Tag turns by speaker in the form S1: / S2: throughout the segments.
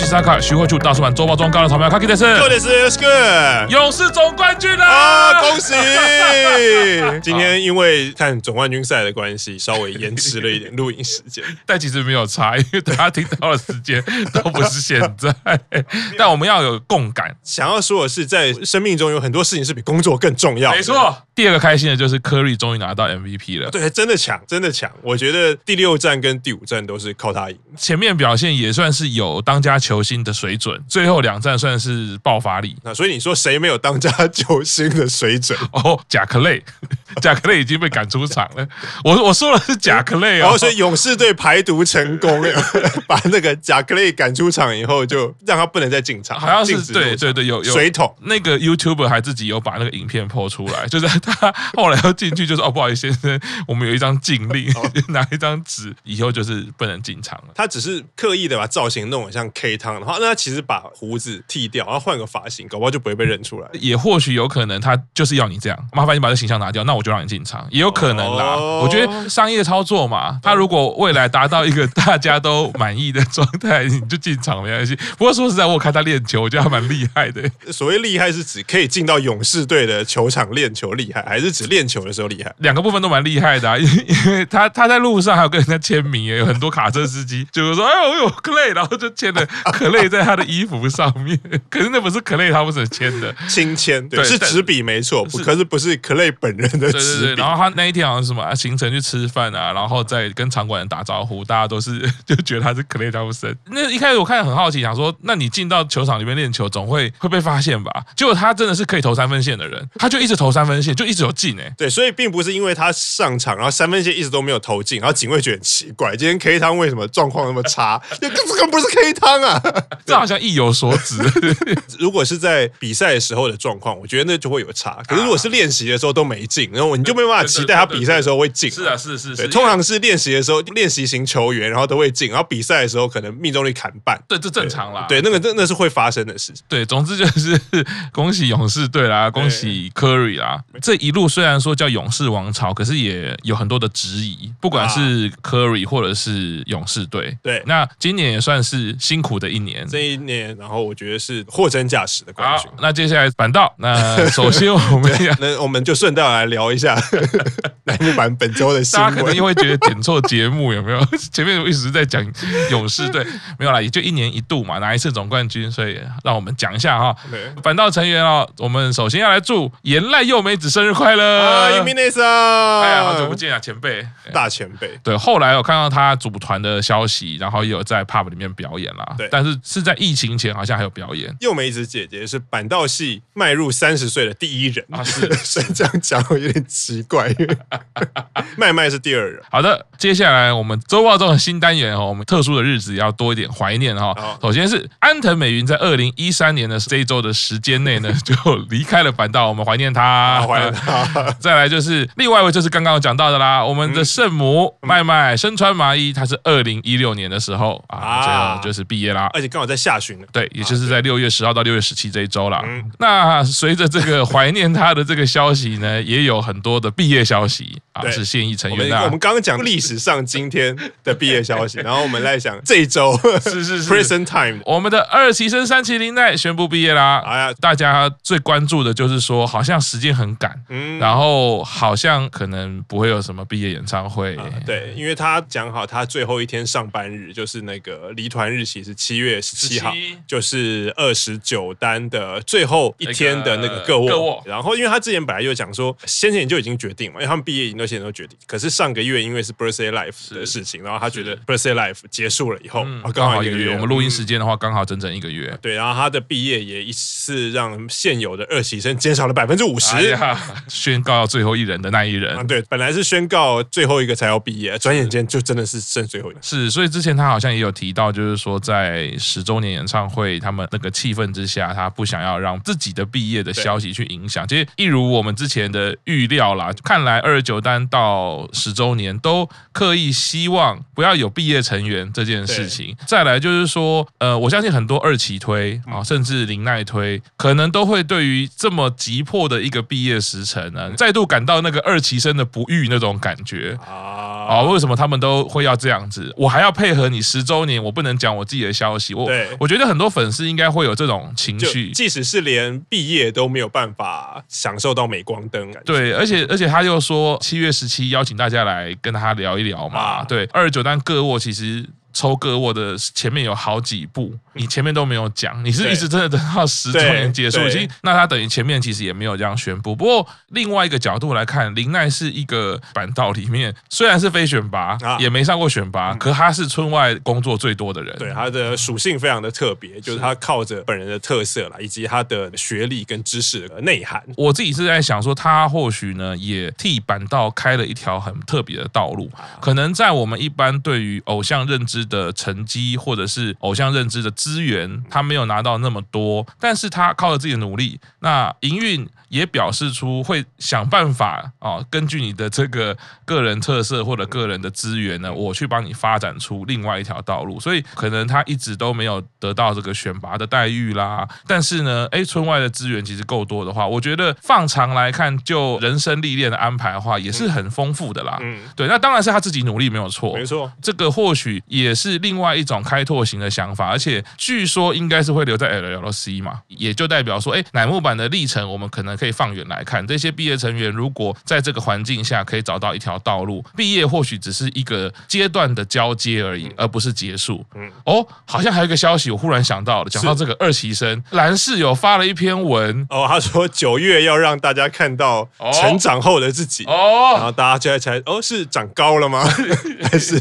S1: 动欧吉萨卡徐慧柱大叔版周报中高的草莓卡基德斯，
S2: 各位是 good，
S1: 勇士总冠军啦！
S2: 啊，恭喜！今天因为看总冠军赛的关系，稍微延迟了一点录影时间，
S1: 但其实没有差，因为大家听到的时间都不是现在。但我们要有共感，
S2: 想要说的是，在生命中有很多事情是比工作更重要。
S1: 没错，第二个开心的就是科瑞终于拿到 MVP 了。
S2: 对，真的强，真的强。我觉得第六战跟第五战都是靠他赢。
S1: 前面表现也算是有当家球星的水准，最后两战算是爆发力。
S2: 那所以你说谁没有当家球星的水准？
S1: 哦，贾克雷，贾克雷已经被赶出场了。我我说的是贾克雷哦。
S2: 哦，所以勇士队排毒成功，把那个贾克雷赶出场以后，就让他不能再进场。
S1: 好像是对对对，有有
S2: 水桶。
S1: 那个 YouTuber 还自己有把那个影片 po 出来，就是他后来要进去，就是哦，不好意思先生，我们有一张禁令，哦、拿一张纸，以后就是不能进场了。
S2: 他只是刻意的把造型弄得像 K 汤的话，那他其实把胡子剃掉，然后换个发型，搞不好就不会被认出来。
S1: 也或许有可能他就是要你这样，麻烦你把这形象拿掉，那我就让你进场，也有可能啦。哦、我觉得商业操作嘛，他如果未来达到一个大家都满意的状态，你就进场没关系。不过说实在，我看他练球，我觉得他蛮厉害的。
S2: 所谓厉害是指可以进到勇士队的球场练球厉害，还是指练球的时候厉害？
S1: 两个部分都蛮厉害的啊，因 为因为他他在路上还有跟人家签名，也有很多卡车司机就是说，哎呦，我有 Clay，然后就签了 Clay 在他的衣服上面。可是那不是 Clay 他们是签的，
S2: 亲签，对，是纸笔没错，是可是不是 Clay 本人的。对对对，
S1: 然后他那一天好像是什么行程去吃饭啊，然后再跟场馆人打招呼，大家都是 就觉得他是 Clay 汤普森。那一开始我看很好奇，想说，那你进到球场里面练球，总会会被发现吧？结果他真的是可以投三分线的人，他就一直投三分线，就一直有进哎。
S2: 对，所以并不是因为他上场，然后三分线一直都没有投进，然后警卫觉得很奇怪，今天 K 汤为什么状况那么差？这根本不是 K 汤啊，
S1: 这好像意有所指。
S2: 如果是在比赛的时候的状况，我觉得那就会有差。可是如果是练习的时候都没进，然后你就没办法期待他比赛的时候会进。
S1: 是啊，是是是。
S2: 通常是练习的时候，练习型球员然后都会进，然后比赛的时候可能命中率砍半。
S1: 对，这正常啦。
S2: 对，那个那那是会发生的事情。
S1: 对，总之就是恭喜勇士队啦，恭喜 Curry 啦。这一路虽然说叫勇士王朝，可是也有很多的质疑，不管是 Curry 或者是勇士队。
S2: 对，
S1: 那今年也算是辛苦的一年。
S2: 这一年，然后我觉得是货真价实的冠军。
S1: 那接下来反倒，那首先我们，
S2: 那我们就顺道来聊一下栏目版本周的新闻。
S1: 大家可能又会觉得点错节目，有没有？前面我一直在讲勇士队，没有啦，也就一年一度嘛，拿一次总冠军，所以让我们讲一下哈。反倒成员哦，我们首先要来祝岩濑柚美子生日快乐啊！
S2: 伊米内桑，
S1: 哎呀，好久不见啊，前辈，
S2: 大前辈。
S1: 对，后来我看到他组团的消息，然后也有在 pub 里面表演啦。对，但是是在疫情前好像还有表演。
S2: 柚美子姐姐是板道系迈入三十岁的第一人啊，是，这样讲有点奇怪，麦麦是第二人。
S1: 好的，接下来我们周报中的新单元哦，我们特殊的日子要多一点怀念哈。首先是安藤美云在二零一三年的这一周的时间内呢，就离开了反道，我们怀念他，
S2: 怀念他。
S1: 再来就是另外一位，就是刚刚有讲到的啦，我们的圣母麦麦身穿麻衣，他是二零一六年的时候啊，最后就是毕业啦，
S2: 而且刚好在下旬，
S1: 对，也就是在六月十号到六月十七这一周了。那随着这个怀念他的这个消息呢，也有很多的毕业消息啊，是现役成员的。
S2: 我们刚刚讲历史上今天的毕业消息，然后我们来想这一周
S1: 是是是
S2: present time，
S1: 我们的二期生山崎绫奈宣布毕业啦。哎呀，大家最关注的就是说，好像时间很赶，嗯，然后好像可能不会有什么毕业演唱会。
S2: 对，因为他讲好，他最后一天上班日就是那个离团日期是七月十七号，就是二十九单的最后一天的那个个卧。然后，因为他之前本来就讲说，先前就已经决定嘛，因为他们毕业已经都现在都决定。可是上个月因为是 Birthday Life 的事情，然后他觉得 Birthday Life 结束了以后，刚好一个月。我们录音时间的话，刚好整整一个月。对，然后他的毕业也一次让现有的二期生减少了百分之五十，
S1: 宣告最后一人的那一人。
S2: 对，本来是宣告最后一个才要毕业，转眼间就真的是剩最后一个。
S1: 是，所以之前他好像也有提到，就是说在十周年演唱会他们那个气氛之下，他不想要让自己的毕业的消息去影响。其实一如我们之前的预料啦，看来二十九单到十周年都刻意希望不要有毕业成员这件事情。再来就是说，呃，我相信很多二期推啊，甚至林奈推，可能都会对于这么急迫的一个毕业时辰呢，再度感到那个二期生的不遇那种感觉啊。啊，为什么他们都会要这样子？我还要配合你十周年，我不能讲我自己的消息。我对我觉得很多粉丝应该会有这种情绪，
S2: 即使是连毕业都没有办法享受到镁光灯。
S1: 对，而且而且他又说七月十七邀请大家来跟他聊一聊嘛。啊、对，二十九单各握其实。抽个我的前面有好几部，你前面都没有讲，你是一直真的等到十周年结束，已经那他等于前面其实也没有这样宣布。不过另外一个角度来看，林奈是一个板道里面虽然是非选拔，啊、也没上过选拔，嗯、可他是村外工作最多的人。
S2: 对，他的属性非常的特别，就是他靠着本人的特色啦，以及他的学历跟知识的内涵。
S1: 我自己是在想说，他或许呢也替板道开了一条很特别的道路，可能在我们一般对于偶像认知。的成绩或者是偶像认知的资源，他没有拿到那么多，但是他靠着自己的努力，那营运。也表示出会想办法啊，根据你的这个个人特色或者个人的资源呢，我去帮你发展出另外一条道路。所以可能他一直都没有得到这个选拔的待遇啦。但是呢，哎，村外的资源其实够多的话，我觉得放长来看，就人生历练的安排的话，也是很丰富的啦。嗯，对，那当然是他自己努力没有错，
S2: 没错。
S1: 这个或许也是另外一种开拓型的想法，而且据说应该是会留在 LLC 嘛，也就代表说，哎，乃木坂的历程，我们可能。可以放远来看，这些毕业成员如果在这个环境下可以找到一条道路，毕业或许只是一个阶段的交接而已，而不是结束。嗯，哦，好像还有一个消息，我忽然想到了，讲到这个二期生蓝室友发了一篇文
S2: 哦，他说九月要让大家看到成长后的自己哦，然后大家就在猜哦，是长高了吗？还是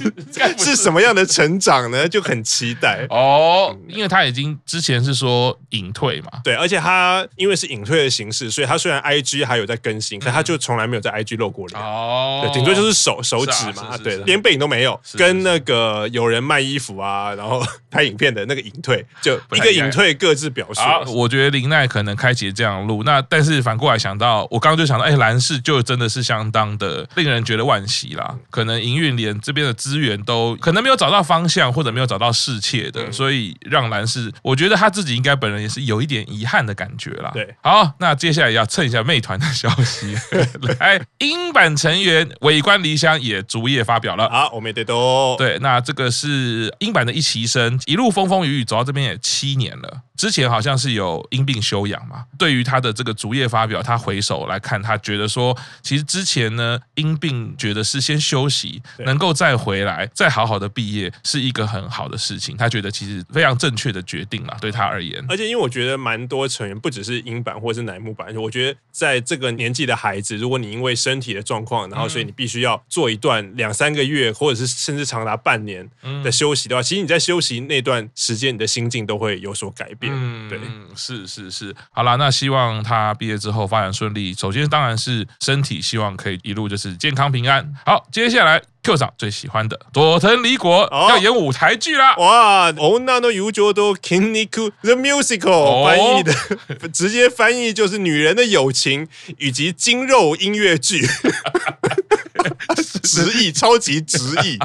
S2: 是什么样的成长呢？就很期待
S1: 哦，因为他已经之前是说隐退嘛，
S2: 对，而且他因为是隐退的形式，所以。他虽然 I G 还有在更新，可他就从来没有在 I G 露过脸。哦，对，顶多就是手手指嘛，对，连背影都没有。跟那个有人卖衣服啊，然后拍影片的那个隐退，就一个隐退各自表述。
S1: 我觉得林奈可能开启这样的路，那但是反过来想到，我刚刚就想到，哎，蓝氏就真的是相当的令人觉得惋惜啦。可能营运连这边的资源都可能没有找到方向，或者没有找到适切的，所以让兰是，我觉得他自己应该本人也是有一点遗憾的感觉啦。
S2: 对，
S1: 好，那接下来要。要蹭一下妹团的消息，来，英版成员尾关梨香也逐页发表了。
S2: 好，我们也得多
S1: 对，那这个是英版的一期生，一路风风雨雨走到这边也七年了。之前好像是有因病休养嘛，对于他的这个逐页发表，他回首来看，他觉得说，其实之前呢因病觉得是先休息，能够再回来，再好好的毕业，是一个很好的事情。他觉得其实非常正确的决定了，对他而言。
S2: 而且因为我觉得蛮多成员，不只是英版或是乃木坂，我觉得在这个年纪的孩子，如果你因为身体的状况，然后所以你必须要做一段两三个月，或者是甚至长达半年的休息的话，其实你在休息那段时间，你的心境都会有所改变。嗯，对，
S1: 是是是，好啦，那希望他毕业之后发展顺利。首先当然是身体，希望可以一路就是健康平安。好，接下来 Q 长最喜欢的佐藤李果要演舞台剧啦！
S2: 哇，女の友情と筋肉 The Musical 翻译的直接翻译就是女人的友情以及筋肉音乐剧，直译超级直译。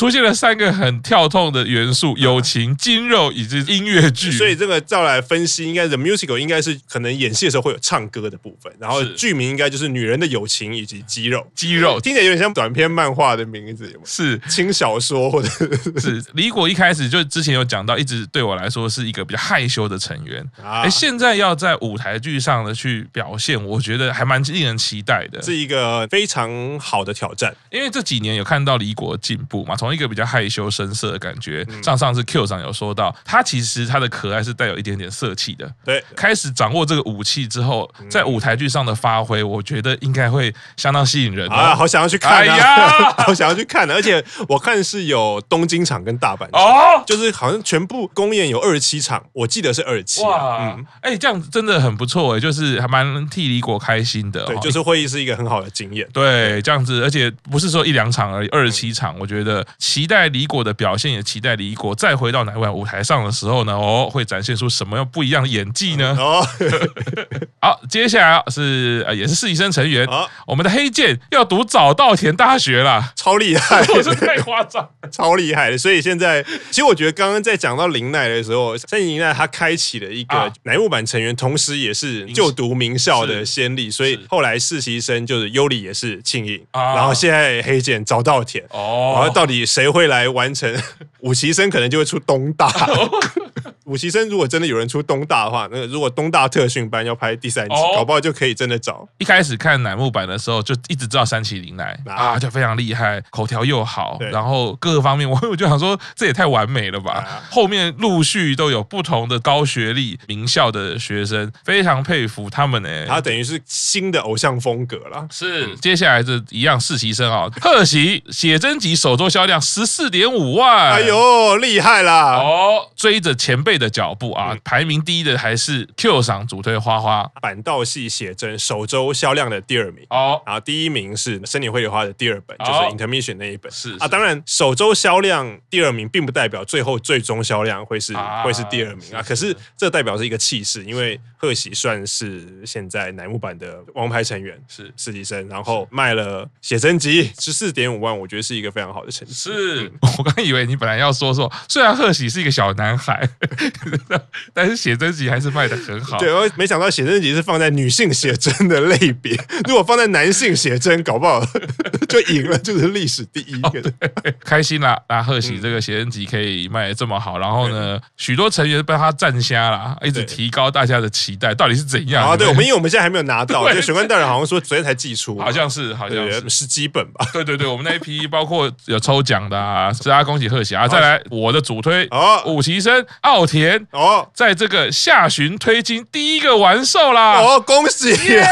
S1: 出现了三个很跳痛的元素：友情、筋肉以及音乐剧。
S2: 所以这个照来分析，应该 The Musical 应该是可能演戏的时候会有唱歌的部分，然后剧名应该就是女人的友情以及肌肉。
S1: 肌肉
S2: 听起来有点像短篇漫画的名字？
S1: 是
S2: 轻小说或者
S1: 是李果一开始就之前有讲到，一直对我来说是一个比较害羞的成员。哎，现在要在舞台剧上的去表现，我觉得还蛮令人期待的，
S2: 是一个非常好的挑战。
S1: 因为这几年有看到李果进步嘛，从一个比较害羞生涩的感觉，上上次 Q 长有说到，他其实他的可爱是带有一点点色气的。
S2: 对，
S1: 开始掌握这个武器之后，在舞台剧上的发挥，我觉得应该会相当吸引人
S2: 啊！好想要去看，哎呀，好想要去看，而且我看是有东京场跟大阪场，哦，就是好像全部公演有二十七场，我记得是二十七。哇，
S1: 嗯，哎，这样子真的很不错哎，就是还蛮替李果开心的。
S2: 对，就是会议是一个很好的经验。
S1: 对，这样子，而且不是说一两场而已，二十七场，我觉得期待李果的表现，也期待李果再回到乃木坂舞台上的时候呢，哦，会展现出什么样不一样的演技呢？哦，好，接下来是呃，也是实习生成员，啊、我们的黑键要读早稻田大学了，
S2: 超厉害，
S1: 我是太夸张，
S2: 超厉害的。所以现在，其实我觉得刚刚在讲到林奈的时候，三井林奈他开启了一个乃木坂成员，同时也是就读名校的先例，所以后来实习生就是优里也是庆应，然后现在黑键早稻田，哦，然后到底谁会来完成？武其生可能就会出东大。五期生如果真的有人出东大的话，那个如果东大特训班要拍第三集，哦、搞不好就可以真的找。
S1: 一开始看乃木坂的时候，就一直知道山崎绫奈啊，啊，就非常厉害，口条又好，对然后各个方面，我 我就想说，这也太完美了吧。啊、后面陆续都有不同的高学历名校的学生，非常佩服他们呢。
S2: 他等于是新的偶像风格了。
S1: 是，嗯、接下来这一样实习生啊，贺喜写真集首周销量十四点五万，
S2: 哎呦，厉害啦！
S1: 哦，追着前辈的脚步啊，嗯、排名第一的还是 Q 赏主推花花。
S2: 坂道系写真首周销量的第二名。哦，然后第一名是森林绘梨花的第二本，哦、就是 Intermission 那一本。是，是。啊，当然首周销量第二名并不代表最后最终销量会是、啊、会是第二名啊，可是这代表是一个气势，因为贺喜算是现在乃木坂的王牌成员是。实习生，然后卖了写真集十四点五万，我觉得是一个非常好的成绩。
S1: 是、嗯、我刚以为你本来要说说，虽然贺喜是一个小男孩。但是写真集还是卖的很好。
S2: 对，我没想到写真集是放在女性写真的类别，如果放在男性写真，搞不好 就赢了，就是历史第一个。
S1: 哦、开心啦！那贺喜这个写真集可以卖得这么好，然后呢，许多成员被他占瞎了，一直提高大家的期待，到底是怎样？
S2: 啊，对，我们 因为我们现在还没有拿到，就玄关大人好像说昨天才寄出，
S1: 好像是，好像是
S2: 十几本吧？
S1: 对对对，我们那一批包括有抽奖的啊，是啊，恭喜贺喜啊！再来我的主推哦，五期生奥田哦。在这个下旬推金第一个完售啦！
S2: 哦，恭喜啊!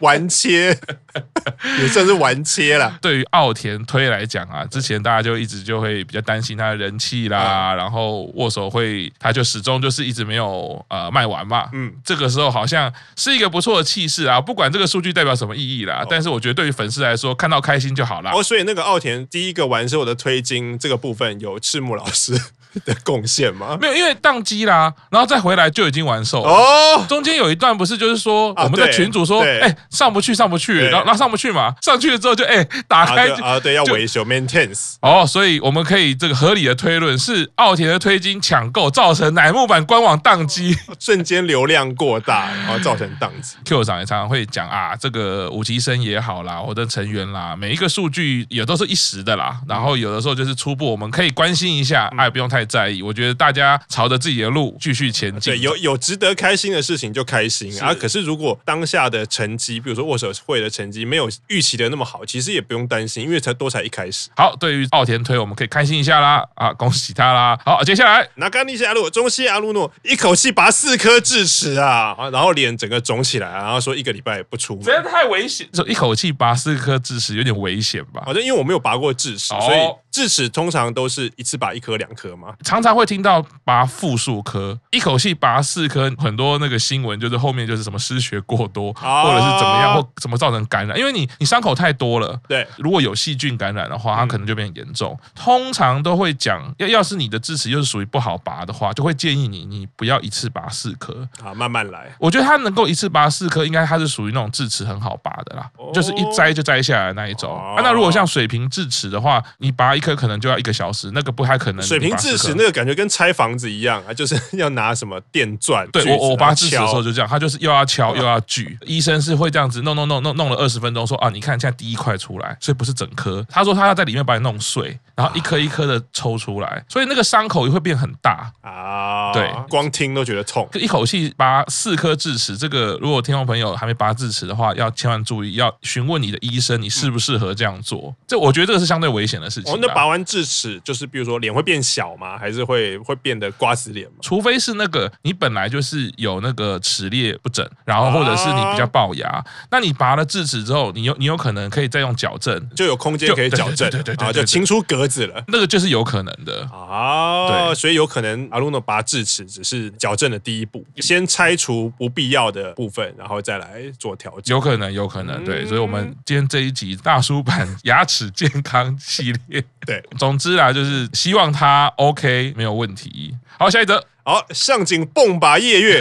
S2: 完切 也算是完切了。
S1: 对于奥田推来讲啊，之前大家就一直就会比较担心他的人气啦，嗯、然后握手会他就始终就是一直没有呃卖完嘛。嗯，这个时候好像是一个不错的气势啊。不管这个数据代表什么意义啦，哦、但是我觉得对于粉丝来说，看到开心就好了。
S2: 哦，所以那个奥田第一个完售的推金这个部分有赤木老师 的贡献吗？
S1: 没有，因为宕机啦，然后再回来就已经完售哦。中间有一段不是就是说我们的群主说，哎，上不去，上不去，然后然后上不去嘛，上去了之后就哎打开
S2: 啊，对，要维修 maintains
S1: 哦，所以我们可以这个合理的推论是奥田的推金抢购造成乃木坂官网宕机，
S2: 瞬间流量过大，然后造成宕机。
S1: Q 长也常常会讲啊，这个五级生也好啦，我的成员啦，每一个数据也都是一时的啦，然后有的时候就是初步，我们可以关心一下，哎，不用太在意。我觉得大家朝着自己的路继续前进。
S2: 对，有有值得开心的事情就开心啊。可是如果当下的成绩，比如说握手会的成绩没有预期的那么好，其实也不用担心，因为才多才一开始。
S1: 好，对于奥田推，我们可以开心一下啦，啊，恭喜他啦。好，接下来
S2: 那刚尼西亚路中西阿鲁诺一口气拔四颗智齿啊，然后脸整个肿起来，然后说一个礼拜也不出门，
S1: 真的太危险。就一口气拔四颗智齿有点危险吧？
S2: 好像因为我没有拔过智齿，所以智齿通常都是一次拔一颗两颗吗，
S1: 常常会听到拔复数颗，一口气拔四颗，很多那个新闻就是后面就是什么失血过多，或者是怎么样，或怎么造成感染，因为你你伤口太多了，对，如果有细菌感染的话，它可能就变严重。通常都会讲，要要是你的智齿又是属于不好拔的话，就会建议你你不要一次拔四颗，
S2: 啊，慢慢来。
S1: 我觉得它能够一次拔四颗，应该它是属于那种智齿很好拔的啦，就是一摘就摘下来的那一种。啊，那如果像水平智齿的话，你拔一颗可能就要一个小时，那个不太可能。
S2: 水平智齿那个感觉跟拆房子一样啊，就是要拿什么电钻。
S1: 对，我我拔智齿的时候就这样，他就是又要敲又要锯，医生是会这样子弄弄弄弄弄了二十分钟，说啊，你看现在第一块出来，所以不是整颗。他说他要在里面把你弄碎，然后一颗一颗的抽出来，所以那个伤口也会变很大啊。对，
S2: 光听都觉得痛。
S1: 一口气拔四颗智齿，这个如果听众朋友还没拔智齿的话，要千万注意，要询问你的医生，你适不适合这样做。这我觉得这个是相对危险的事情。
S2: 哦，那拔完智齿就是比如说脸会变小吗？还是会会变得瓜子脸吗？
S1: 除非是那个你本来就是有那个齿列不整，然后或者是你比较龅牙，那你拔了智齿之后，你有你有可能可以再用矫正，
S2: 就有空间可以矫正，对对对，就清出格子了。
S1: 那个就是有可能的
S2: 啊，对，所以有可能阿鲁诺拔智齿只是矫正的第一步，先拆除不必要的部分，然后再来做调整。
S1: 有可能，有可能，对，所以我们今天这一集大叔版牙齿健康系列。
S2: 对，
S1: 总之啦，就是希望他 OK 没有问题。好，下一则。
S2: 好，上井蹦拔夜月，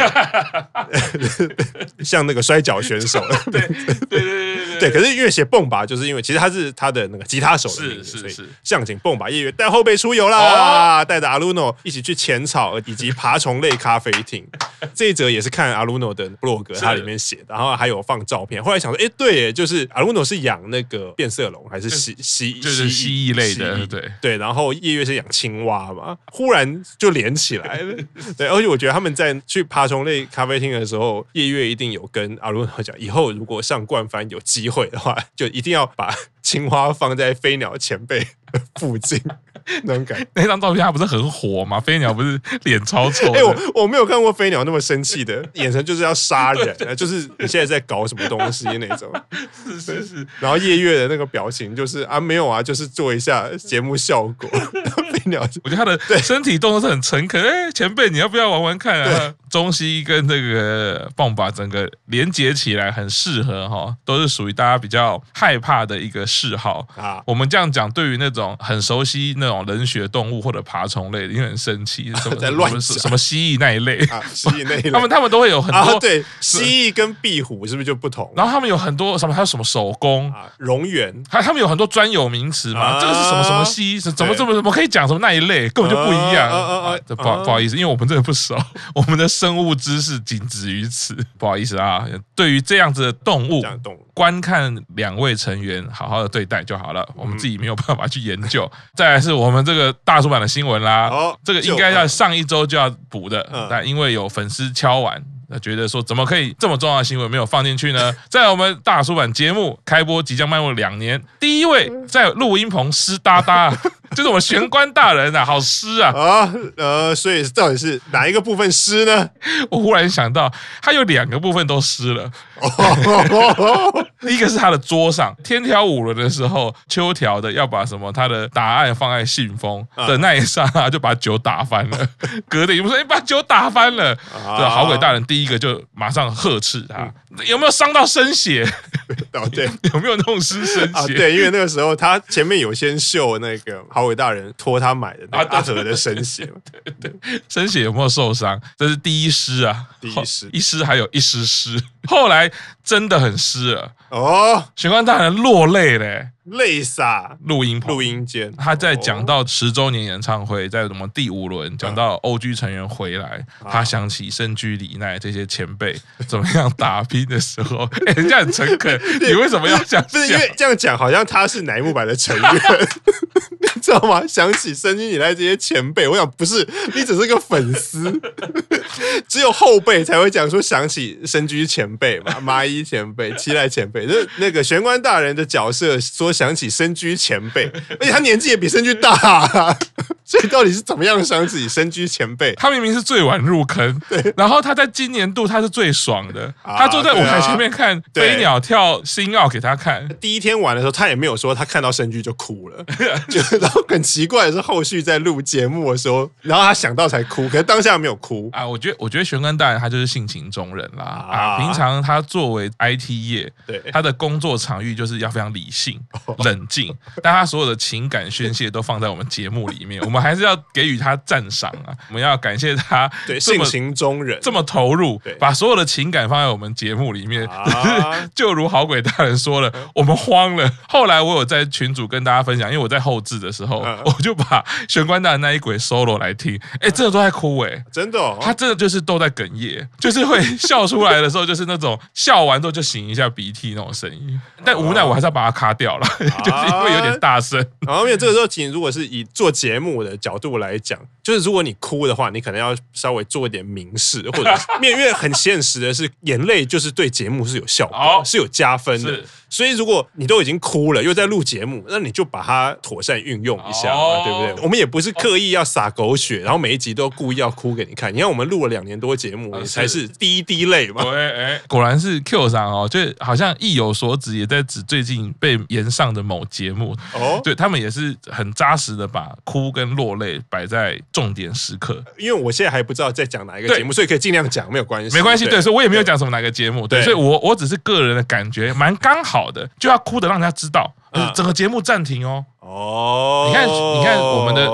S2: 像那个摔跤选手。
S1: 对对对对
S2: 对，可是因为写蹦吧，就是因为其实他是他的那个吉他手的名字，是是是。向井蹦吧夜月带后辈出游啦，带着阿鲁诺一起去浅草以及爬虫类咖啡厅。这一则也是看阿鲁诺的部落格，他里面写的，然后还有放照片。后来想说，哎，对，就是阿鲁诺是养那个变色龙还是蜥蜥
S1: 就是蜥蜴类的，对
S2: 对。然后夜月是养青蛙嘛，忽然就连起来了。对，而且我觉得他们在去爬虫类咖啡厅的时候，夜月一定有跟阿鲁诺讲，以后如果上冠番有机会的话，就一定要把青蛙放在飞鸟前辈附近。那种感觉，
S1: 那张照片它不是很火吗？飞鸟不是脸超臭？
S2: 哎、欸，我我没有看过飞鸟那么生气的 眼神，就是要杀人，就是你现在在搞什么东西那种。
S1: 是是是。
S2: 然后夜月的那个表情就是啊，没有啊，就是做一下节目效果。飞鸟，
S1: 我觉得他的身体动作是很诚恳。哎，前辈，你要不要玩玩看啊？中西跟这个棒把整个连接起来很适合哈，都是属于大家比较害怕的一个嗜好。啊。我们这样讲，对于那种很熟悉那种冷血动物或者爬虫类的，因为很生气，什么
S2: 在乱
S1: 什么蜥蜴那一类。
S2: 啊，蜥蜴那一类，
S1: 他 们他们都会有很多、啊、
S2: 对蜥蜴跟壁虎是不是就不同？
S1: 然后他们有很多什么，还有什么手工？啊，
S2: 蝾螈，
S1: 还他们有很多专有名词嘛，啊、这个是什么什么蜥，怎么怎么怎么可以讲什么那一类，根本就不一样。啊啊啊啊、不不好意思，因为我们真的不熟，我们的生物知识。仅止于此，不好意思啊。对于这样子的动物，观看两位成员好好的对待就好了。我们自己没有办法去研究。再来是我们这个大叔版的新闻啦，这个应该要上一周就要补的，但因为有粉丝敲完。那，觉得说怎么可以这么重要的新闻没有放进去呢？在我们大叔版节目开播即将迈入两年，第一位在录音棚湿哒哒。就是我们玄关大人啊，好湿啊！
S2: 啊，呃，所以到底是哪一个部分湿呢？
S1: 我忽然想到，他有两个部分都湿了。一个是他的桌上，天条五轮的时候，秋条的要把什么他的答案放在信封的那一刹那，就把酒打翻了。隔天我说：“你把酒打翻了。”对，好鬼大人第一个就马上呵斥他：“有没有伤到身血？
S2: 哦，对，
S1: 有没有弄湿身血？
S2: 对，因为那个时候他前面有先秀那个好。伟大人托他买的阿哲的生血，
S1: 对对，生血有没有受伤？这是第一师啊，
S2: 第一师，
S1: 一师还有一师师，后来真的很湿了。哦，玄关大人落泪嘞。
S2: 泪洒。
S1: 录音
S2: 录音间，
S1: 他在讲到十周年演唱会，在什么第五轮讲到 O.G 成员回来，他想起身居里奈这些前辈怎么样打拼的时候，哎，人家很诚恳，你为什么要讲？
S2: 不是因为这样讲，好像他是乃木坂的成员，你知道吗？想起身居里奈这些前辈，我想不是，你只是个粉丝，只有后辈才会讲说想起身居前辈嘛，麻一前辈、七濑前辈，那那个玄关大人的角色说。想起深居前辈，而且他年纪也比深居大，所以到底是怎么样想起深居前辈？
S1: 他明明是最晚入坑，对，然后他在今年度他是最爽的，啊、他坐在舞台前面看飞鸟跳星耀给他看。
S2: 第一天玩的时候，他也没有说他看到身居就哭了，就然后很奇怪的是，后续在录节目的时候，然后他想到才哭，可是当下没有哭
S1: 啊。我觉得，我觉得玄关大人他就是性情中人啦啊，平常他作为 IT 业，对他的工作场域就是要非常理性。冷静，但他所有的情感宣泄都放在我们节目里面，我们还是要给予他赞赏啊！我们要感谢他
S2: 对性情中人
S1: 这么投入，把所有的情感放在我们节目里面。就如好鬼大人说了，我们慌了。后来我有在群组跟大家分享，因为我在后置的时候，我就把玄关大人那一轨 solo 来听，哎，真的都在哭哎，
S2: 真的，哦
S1: 他真的就是都在哽咽，就是会笑出来的时候，就是那种笑完之后就擤一下鼻涕那种声音。但无奈我还是要把它卡掉了。就是因为有点大声，
S2: 然后因为这个时候，其实如果是以做节目的角度来讲，就是如果你哭的话，你可能要稍微做一点明示，或者 面因为很现实的是，眼泪就是对节目是有效果，是有加分的。所以如果你都已经哭了，又在录节目，那你就把它妥善运用一下嘛，对不对？我们也不是刻意要撒狗血，然后每一集都故意要哭给你看。你看我们录了两年多节目，才是第一滴泪嘛。
S1: 对，果然是 Q 上哦，就好像意有所指，也在指最近被延上的某节目哦，对他们也是很扎实的把哭跟落泪摆在重点时刻。
S2: 因为我现在还不知道在讲哪一个节目，所以可以尽量讲，没有关系，
S1: 没关系。对，所以我也没有讲什么哪个节目，对，所以我我只是个人的感觉蛮刚好好的，就要哭的让人家知道，整个节目暂停哦。
S2: 哦，
S1: 你看，你看，我们的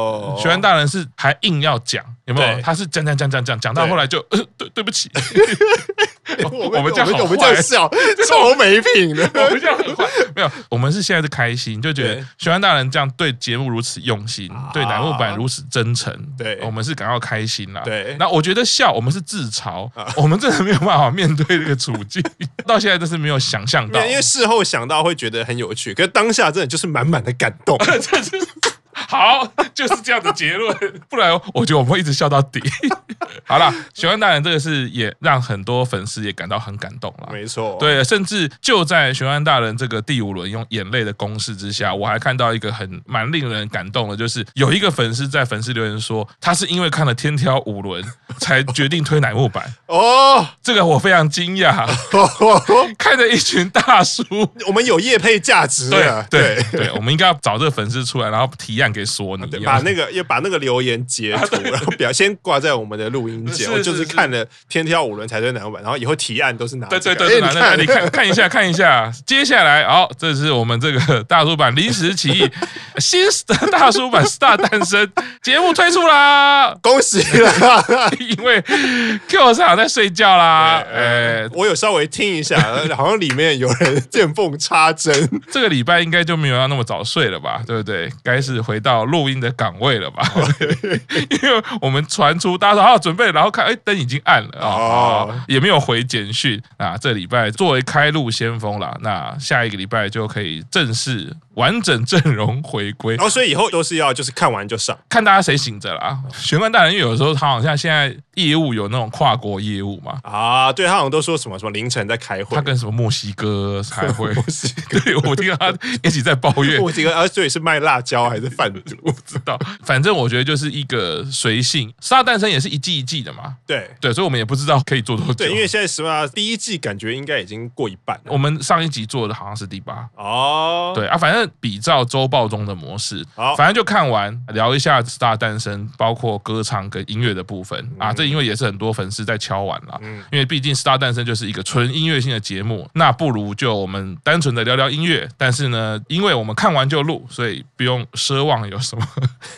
S1: 学员大人是还硬要讲，有没有？他是讲讲讲讲讲讲到后来就呃，对对不起。我们我们这样我们这样笑，超没品的。我们这样很坏，没有，我们是现在是开心，就觉得学员大人这样对节目如此用心，对栏目版如此真诚，对，我们是感到开心啦。对，那我觉得笑，我们是自嘲，我们真的没有办法面对这个处境，到现在都是没有想象到，
S2: 因为事后想到会觉得很有趣，可是当下真的就是满满的感动。
S1: 好，就是这样的结论，不然我觉得我们会一直笑到底。好了，学安大人这个是也让很多粉丝也感到很感动了。
S2: 没错，
S1: 对，甚至就在学安大人这个第五轮用眼泪的攻势之下，我还看到一个很蛮令人感动的，就是有一个粉丝在粉丝留言说，他是因为看了天挑五轮才决定推乃木坂。哦，这个我非常惊讶，看着一群大叔，
S2: 我们有业配价值啊。
S1: 对对对，我们应该要找这个粉丝出来，然后提案给说你，
S2: 把那个要把那个留言截图，然后表先挂在我们的录音。我就是看了天挑五轮才对乃木坂，然后以后提案都是拿对
S1: 对对，拿那 你看看一下看一下，接下来好，这是我们这个大叔版临时起意新的大叔版 Star 诞生节目推出啦，
S2: 恭喜啦！
S1: 因为 Q 上在睡觉啦，哎，
S2: 我有稍微听一下，好像里面有人见缝插针，
S1: 这个礼拜应该就没有要那么早睡了吧？对不对？该是回到录音的岗位了吧？因为我们传出大家说好准备。然后看，哎，灯已经暗了啊，哦，也没有回简讯啊。这礼拜作为开路先锋啦，那下一个礼拜就可以正式完整阵容回归。然
S2: 后，所以以后都是要就是看完就上，
S1: 看大家谁醒着啦。玄关大人，因为有时候他好像现在业务有那种跨国业务嘛。
S2: 啊，对他好像都说什么什么凌晨在开会，
S1: 他跟什么墨西哥开会。墨西哥，对，我听到他一直在抱怨
S2: 墨西哥，啊，所以是卖辣椒还是贩毒？
S1: 我不知道。反正我觉得就是一个随性。杀诞生也是一季一季的嘛。
S2: 对
S1: 对，所以我们也不知道可以做多久。
S2: 对，因为现在十万第一季感觉应该已经过一半。
S1: 我们上一集做的好像是第八。哦，对啊，反正比照周报中的模式，好，反正就看完聊一下 Star 诞生，包括歌唱跟音乐的部分啊。这因为也是很多粉丝在敲碗了，嗯，因为毕竟 Star 诞生就是一个纯音乐性的节目，那不如就我们单纯的聊聊音乐。但是呢，因为我们看完就录，所以不用奢望有什么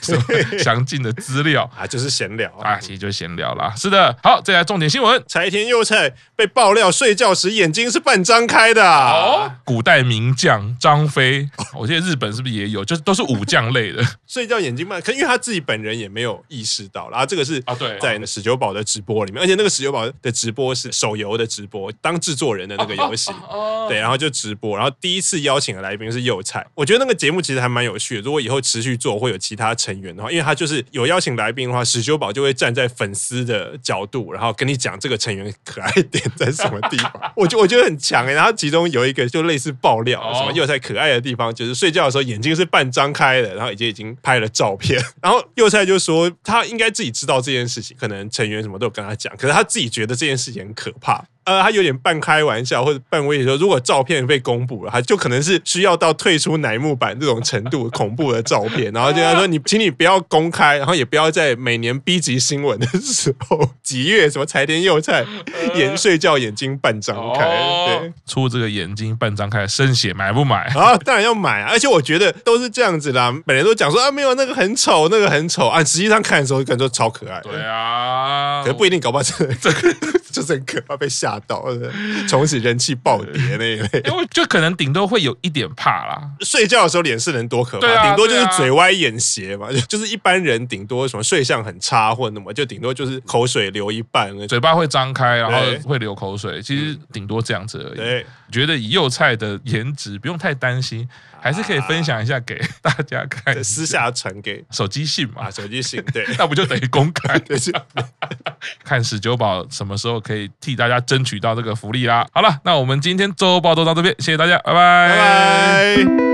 S1: 什么 详尽的资料
S2: 啊，就是闲聊
S1: 啊，其实就是闲聊啦。是的，好，再来重点新闻，
S2: 柴田佑菜被爆料睡觉时眼睛是半张开的。哦，
S1: 古代名将张飞，我记得日本是不是也有？就是都是武将类的，
S2: 睡觉眼睛半，可因为他自己本人也没有意识到。然后这个是啊，对，在史久保的直播里面，而且那个史久保的直播是手游的直播，当制作人的那个游戏，对，然后就直播，然后第一次邀请的来宾是佑菜，我觉得那个节目其实还蛮有趣的。如果以后持续做，会有其他成员的话，因为他就是有邀请来宾的话，史修宝就会站在粉丝的角度，然后跟你讲这个成员可爱点在什么地方，我觉我觉得很强哎。然后其中有一个就类似爆料，什么佑菜可爱的地方就是睡觉的时候眼睛是半张开的，然后已经已经拍了照片。然后幼菜就说他应该自己知道这件事情，可能成员什么都有跟他讲，可是他自己觉得这件事情很可怕。呃，他有点半开玩笑或者半威胁说，如果照片被公布了，他就可能是需要到退出乃木坂这种程度恐怖的照片。然后就他说，你请你不要公开，然后也不要在每年 B 级新闻的时候 几月什么柴田佑菜眼睡觉眼睛半张开，对，
S1: 出这个眼睛半张开生血买不买？
S2: 啊，当然要买啊！而且我觉得都是这样子啦，本来都讲说啊，没有那个很丑，那个很丑啊，实际上看的时候感觉超可爱。
S1: 对啊，
S2: 可是不一定搞不好这个这个就是很可怕，被吓。吓到了，从此人气暴跌那一类，
S1: 因为就可能顶多会有一点怕啦。
S2: 睡觉的时候脸是能多可怕？顶、啊、多就是嘴歪眼斜嘛，啊、就是一般人顶多什么睡相很差或者那么，就顶多就是口水流一半，
S1: 嘴巴会张开，然后会流口水，其实顶多这样子而已。对，觉得以幼菜的颜值不用太担心。还是可以分享一下给大家看，
S2: 私下传给
S1: 手机信嘛？
S2: 手机信对，
S1: 那不就等于公开？看十九宝什么时候可以替大家争取到这个福利啦。好了，那我们今天周报都到这边，谢谢大家，拜拜。拜拜。